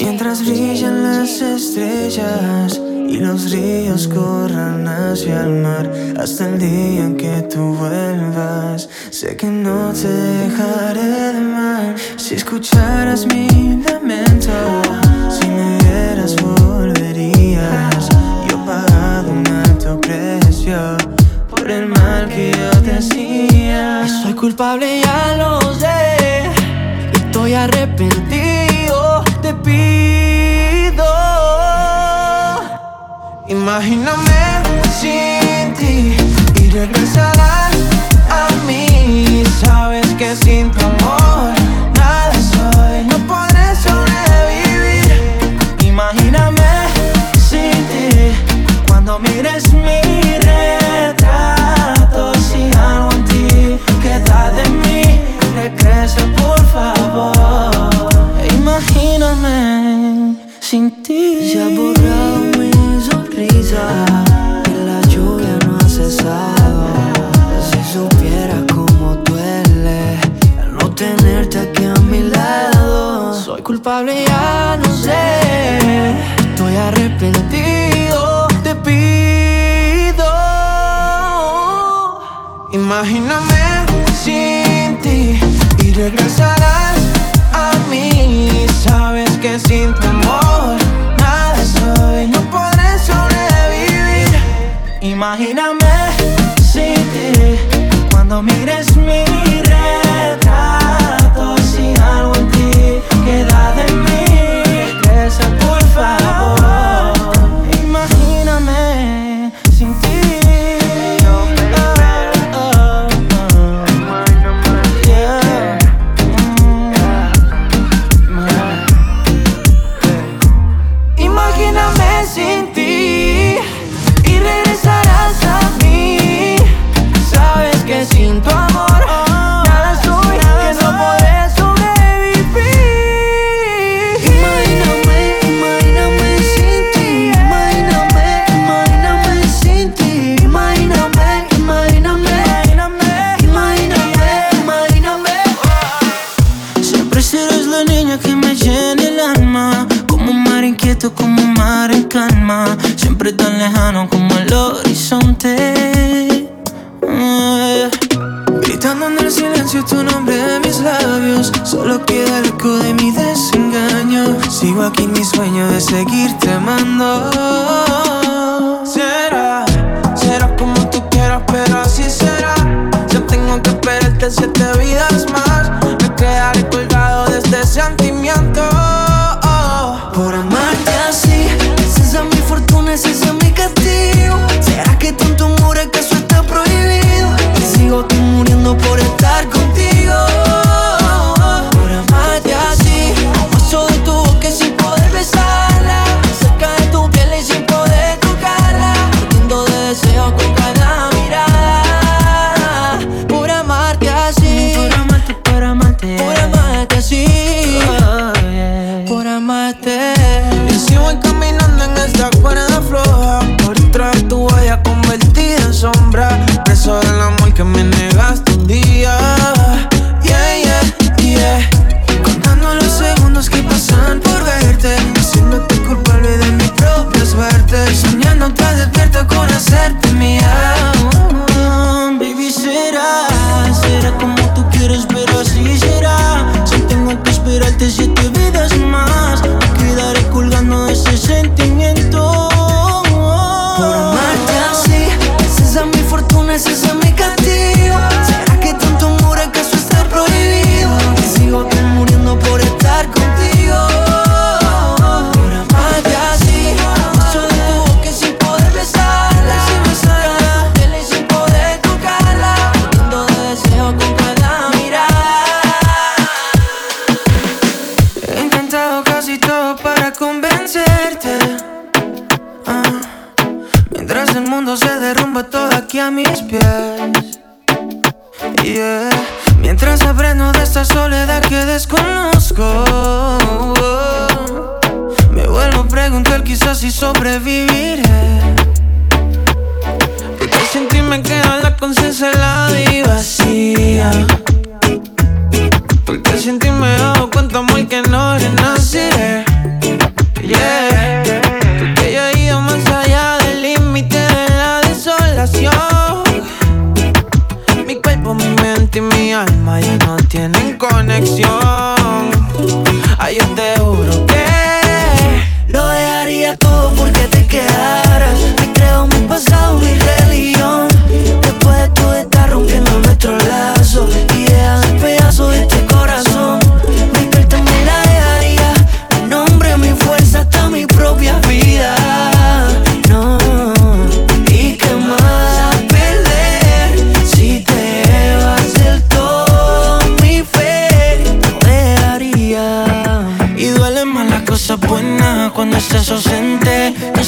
Mientras brillan las estrellas y los ríos corran hacia el mar hasta el día en que tú vuelvas. Sé que no te dejaré de mal si escucharas mi lamento. Si me vieras volverías. Yo he pagado un alto precio por el mal que yo te hacía. Soy culpable, ya lo sé. Estoy arrepentido, Imagíname sin ti y regresarás a mí. Sabes que sin tu amor nada soy, no podré sobrevivir. Imagíname sin ti cuando mires mi retrato. Si algo en ti queda de mí, regresa por favor. Imagíname sin ti. Se ha borrado mi sonrisa y la lluvia no ha cesado. Si supiera cómo duele el no tenerte aquí a mi lado. Soy culpable, ya no sé. Estoy arrepentido, te pido. Imagíname sin ti y regresarás sin tu amor nada soy, no podré sobrevivir. Imagíname sin ti cuando mires mi seguirte intentado casi todo para convencerte. Ah, Mientras el mundo se derrumba todo aquí a mis pies. Yeah. Mientras aprendo de esta soledad que desconozco. Me vuelvo a preguntar quizás si sobreviviré. Porque sin ti me queda la conciencia helada y vacía. Porque sin ti me cuánto amor que no renaceré. Yeah, porque yo he ido más allá del límite de la desolación. Mi cuerpo, mi mente y mi alma ya no tienen conexión.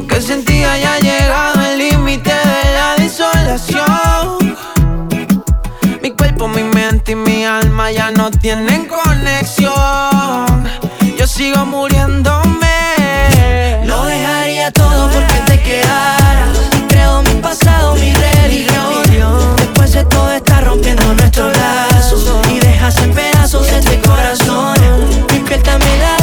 Aunque sentía ya llegado el límite de la desolación. Mi cuerpo, mi mente y mi alma ya no tienen conexión. Yo sigo muriéndome. Lo dejaría todo porque te quedaras. Y creo mi pasado, mi religión. Después de todo está rompiendo nuestros lazos. Y dejas en pedazos este corazón. Mi piel también la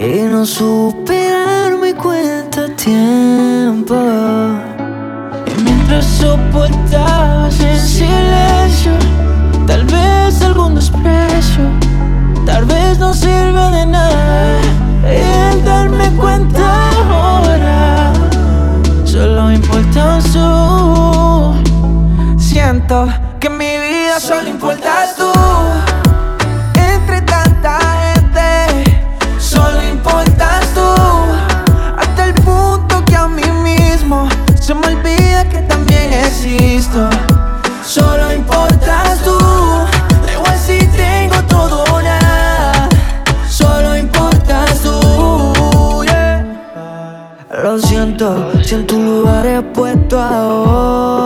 que no supe darme cuenta tiempo. Y mientras soportabas en silencio, tal vez algún desprecio, tal vez no sirva de nada el darme cuenta ahora. Solo importa un su. Siento que mi vida solo importas tú. Si en tu lugar puesto ahora.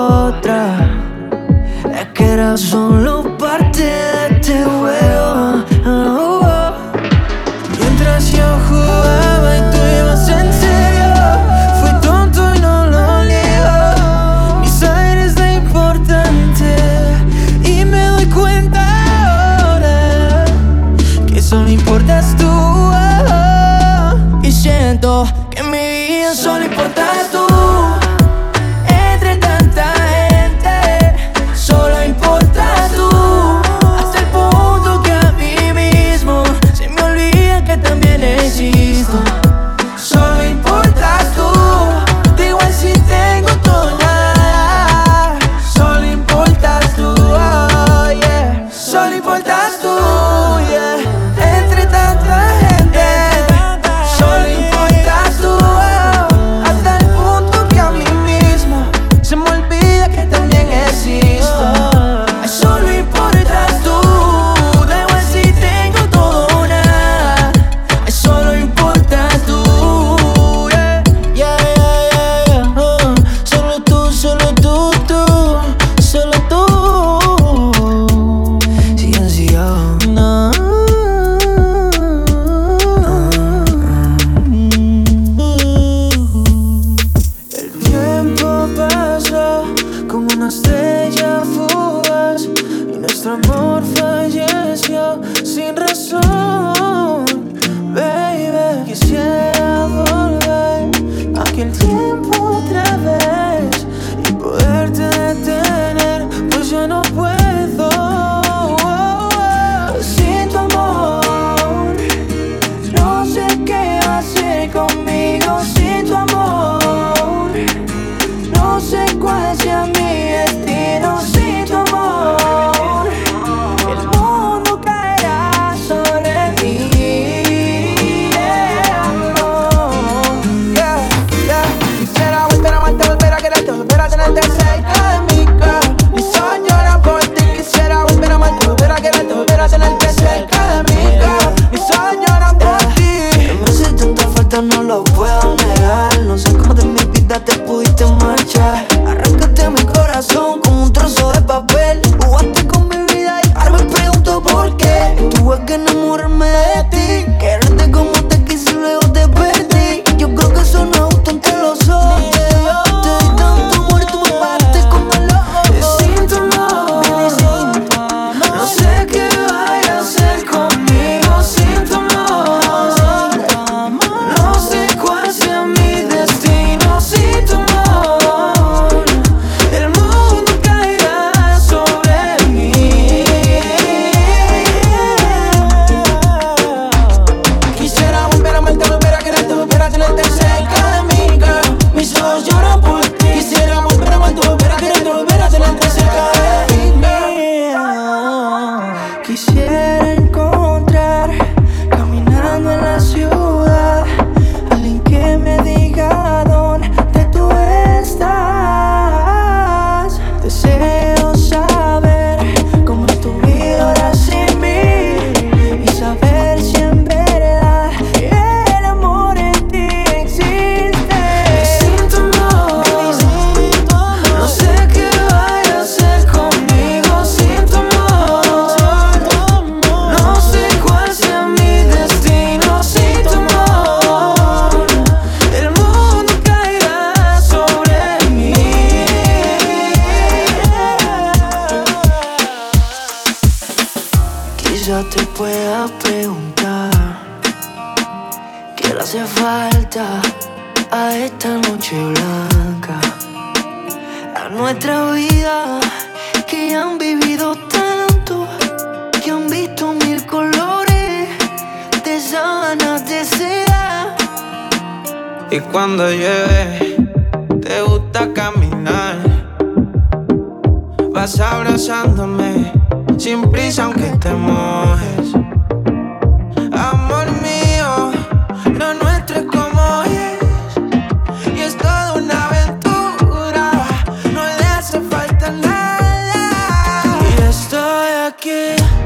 Estoy aquí,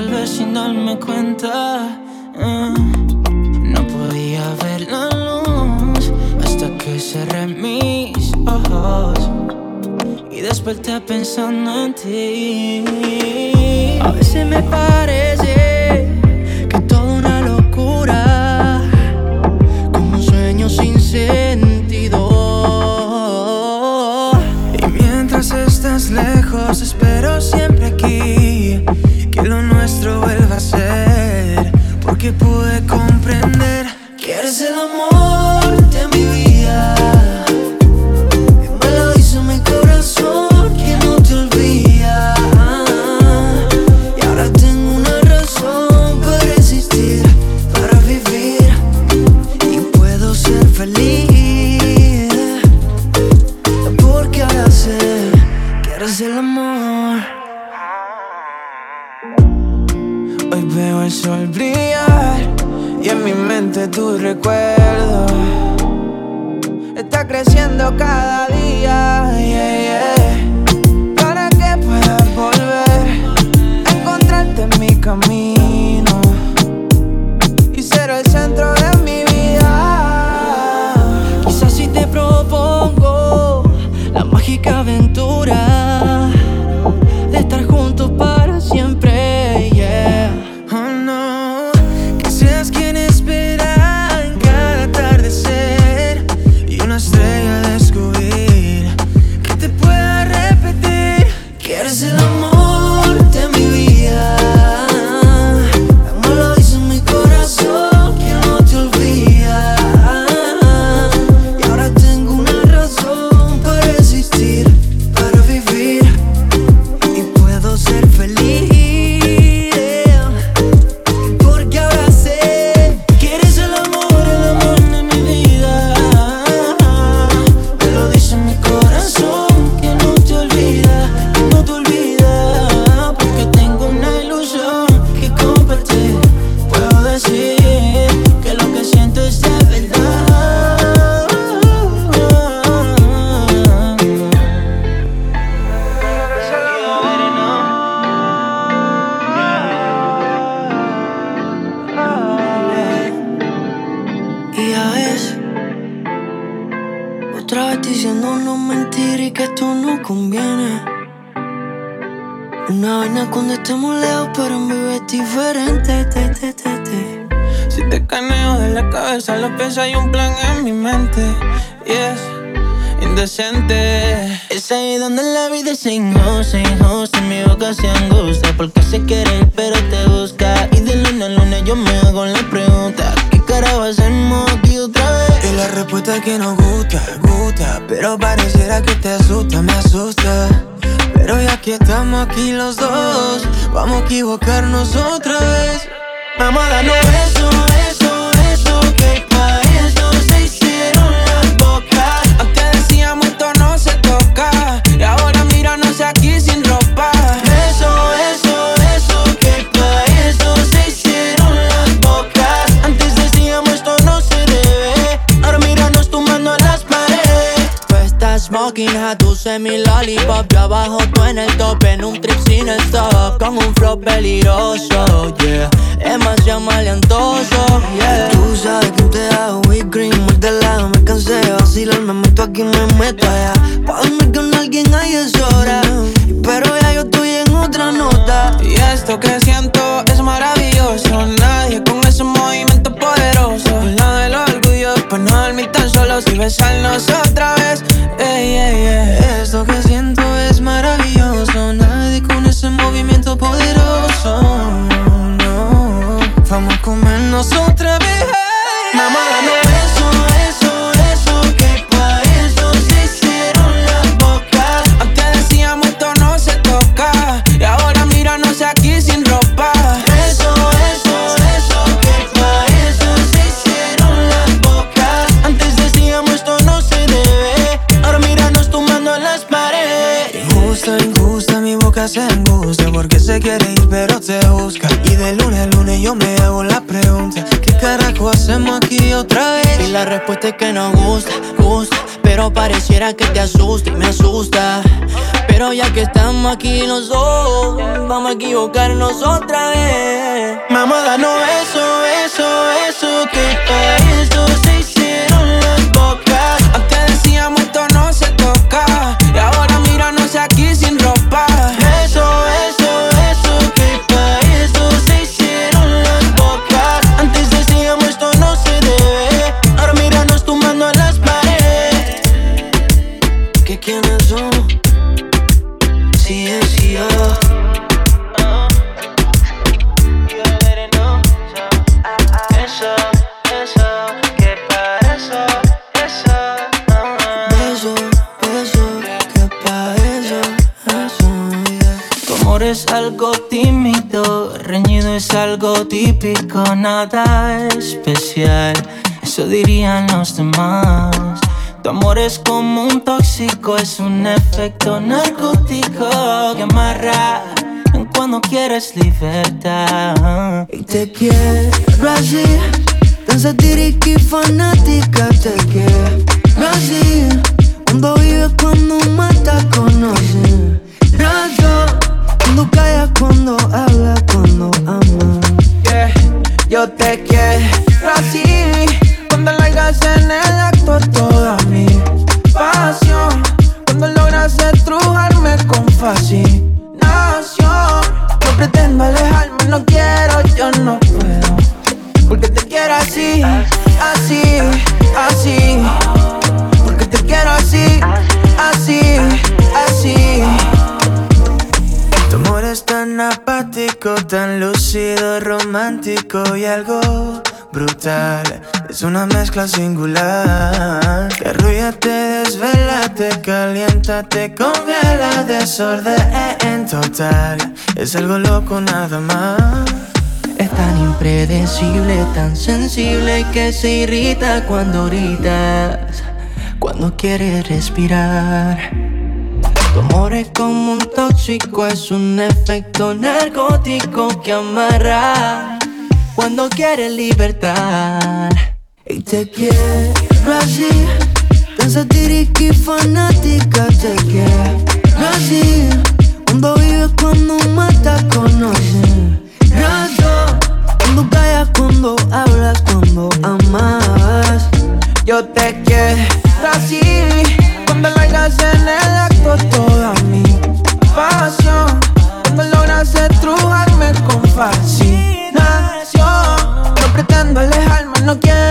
vuelve sin darme cuenta. Uh, no podía ver la luz hasta que cerré mis ojos y desperté pensando en ti. A veces me parece the morning. creciendo cada día. Para que puedas volver a encontrarte en mi camino. fucking hat, use mi lollipop. Yo abajo tú en el top, en un trip sin el stop. Con un flow peligroso, yeah. Es más ya maleantoso, yeah. Tú sabes que te hago big green, muy de lado. Me cansé de vacilar, me meto aquí, me meto allá. Pa' dormir con alguien ahí es hora. Pero ya yo estoy en otra nota. Y esto que siento es maravilloso, nadie con el Pa' no dormir tan solos y besarnos otra vez ey, ey, ey. Esto que siento es maravilloso Nadie con ese movimiento poderoso no. Vamos a comernos otra vez Mamá, Que nos gusta, gusta. Pero pareciera que te asusta y me asusta. Pero ya que estamos aquí los dos, vamos a equivocarnos otra vez. Mamá, danos eso, eso, es algo tímido, reñido es algo típico, nada especial. Eso dirían los demás. Tu amor es como un tóxico, es un efecto narcótico que amarra cuando quieres libertad. Y te quiero así, tan satírica y fanática te quiero así. Cuando vives, cuando matas, conoces. Rayo, cuando callas, cuando hablas, cuando amas. Yeah, Yo te quiero así, cuando largas en el acto toda mi pasión. Cuando logras estrujarme con fascinación. No pretendo alejarme, no quiero, yo no tan apático, tan lúcido, romántico y algo brutal. Es una mezcla singular. Que arrulla, te desvela, te calienta, te congela, desorden total. Es algo loco nada más. Es tan impredecible, tan sensible que se irrita cuando gritas, cuando quieres respirar. Tu amor es como un tóxico, es un efecto narcótico que amarra cuando quieres libertad. Y te quiero así, tan satírica y fanática, te quiero así. Cuando vives, cuando matas, conoces. Rayo, cuando callas, cuando hablas, cuando amas. Yo te quiero así, cuando largas en el acto toda mi pasión. Cuando logras estrujarme con fascinación. No pretendo alejarme, no quiero,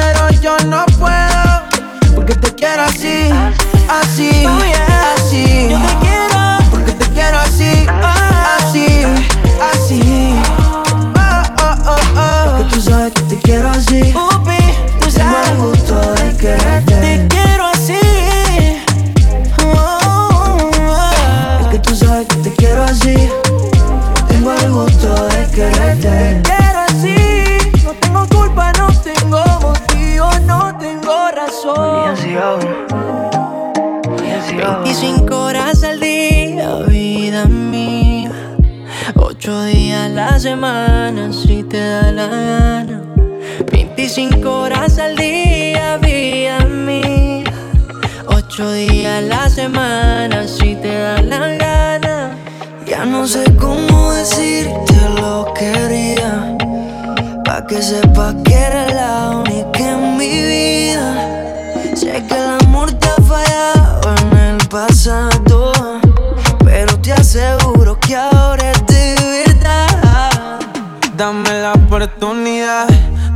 Dame la oportunidad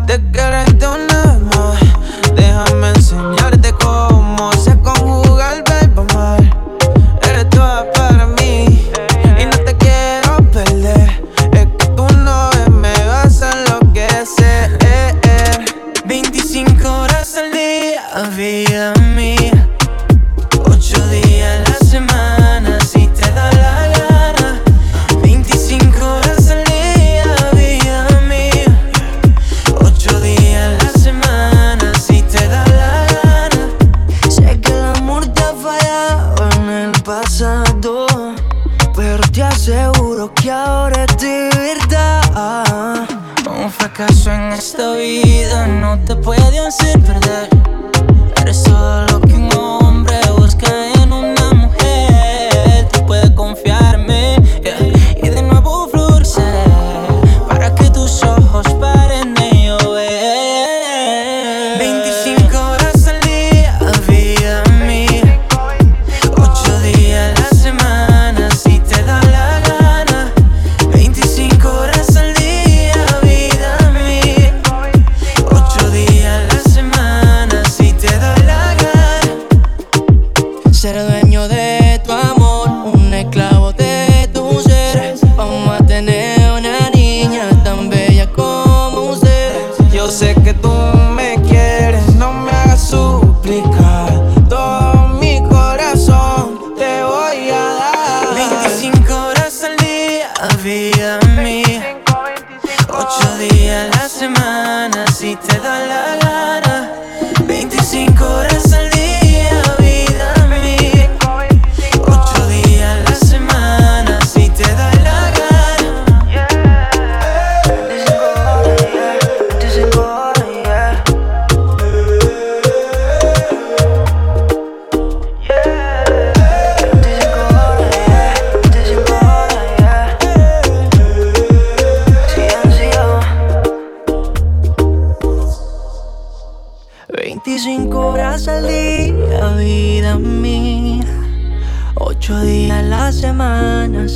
de quererte una más. Déjame enseñarte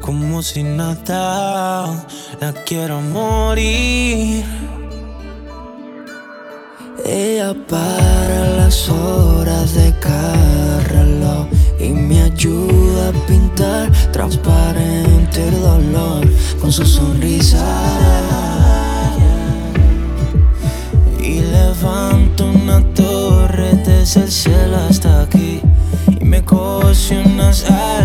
como si nada, la quiero morir. Ella para las horas de cada y me ayuda a pintar transparente el dolor con su sonrisa. Y levanto una torre desde el cielo hasta aquí y me cose unas alas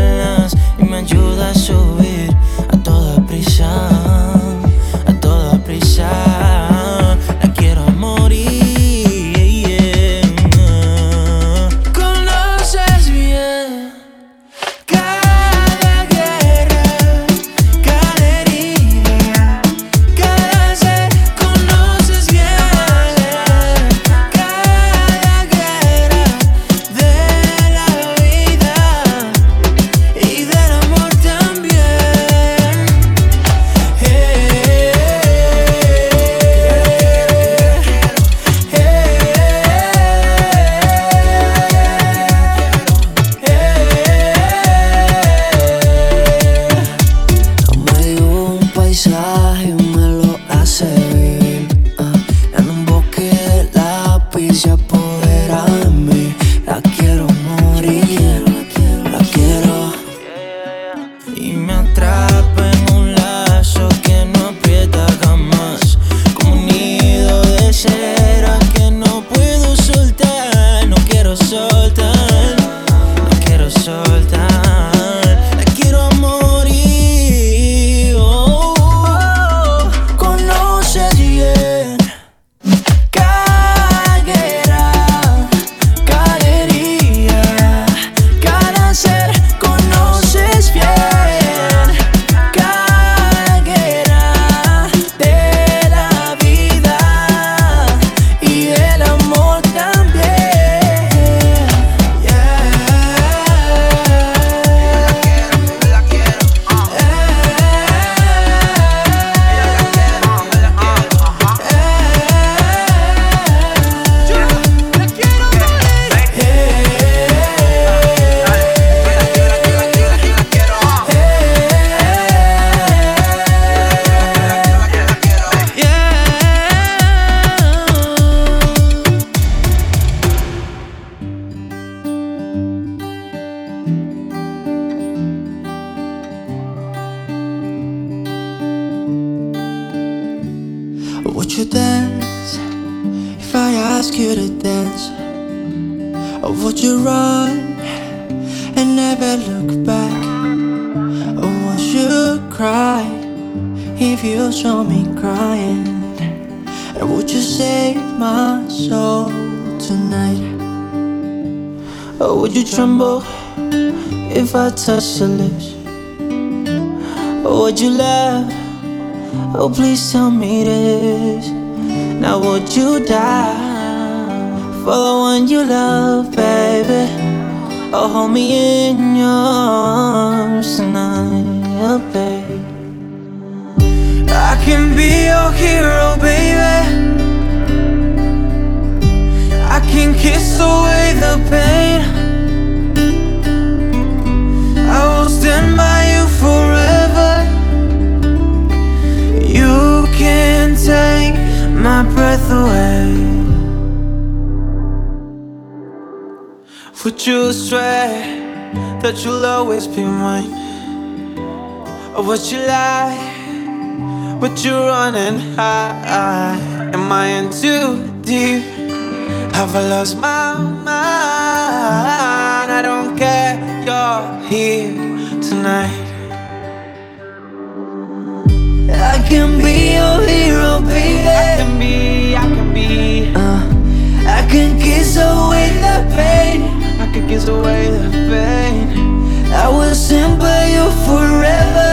ask you to dance? Or would you run and never look back? Oh, or would you cry if you saw me crying? And would you save my soul tonight? Or would you tremble if I touched your lips? Or would you laugh? Oh, please tell me this. Now, would you die for the one you love, baby? Or hold me in your arms tonight, baby? I can be your hero, baby. I can kiss away the pain. I will stand by Would you swear that you'll always be mine? Or would you lie? Would you run and hide? Am I in too deep? Have I lost my mind? I don't care, you're here tonight. I can be your hero, baby. I can be, I can be. Uh, I can kiss away the pain. I will stand by you forever.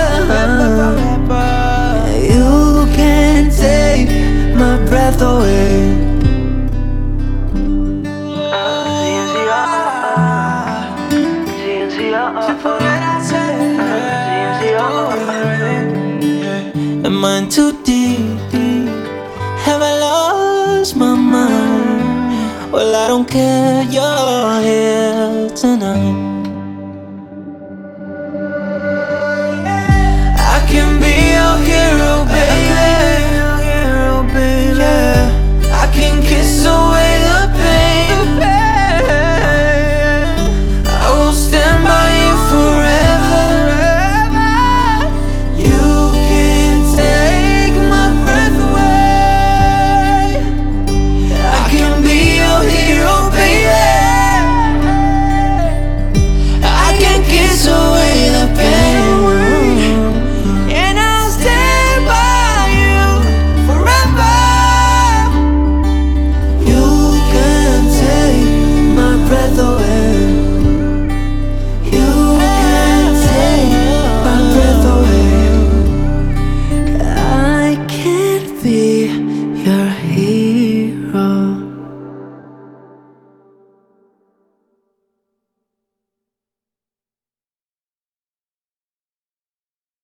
You can take my breath away. Am I too deep? I don't care. You're here tonight.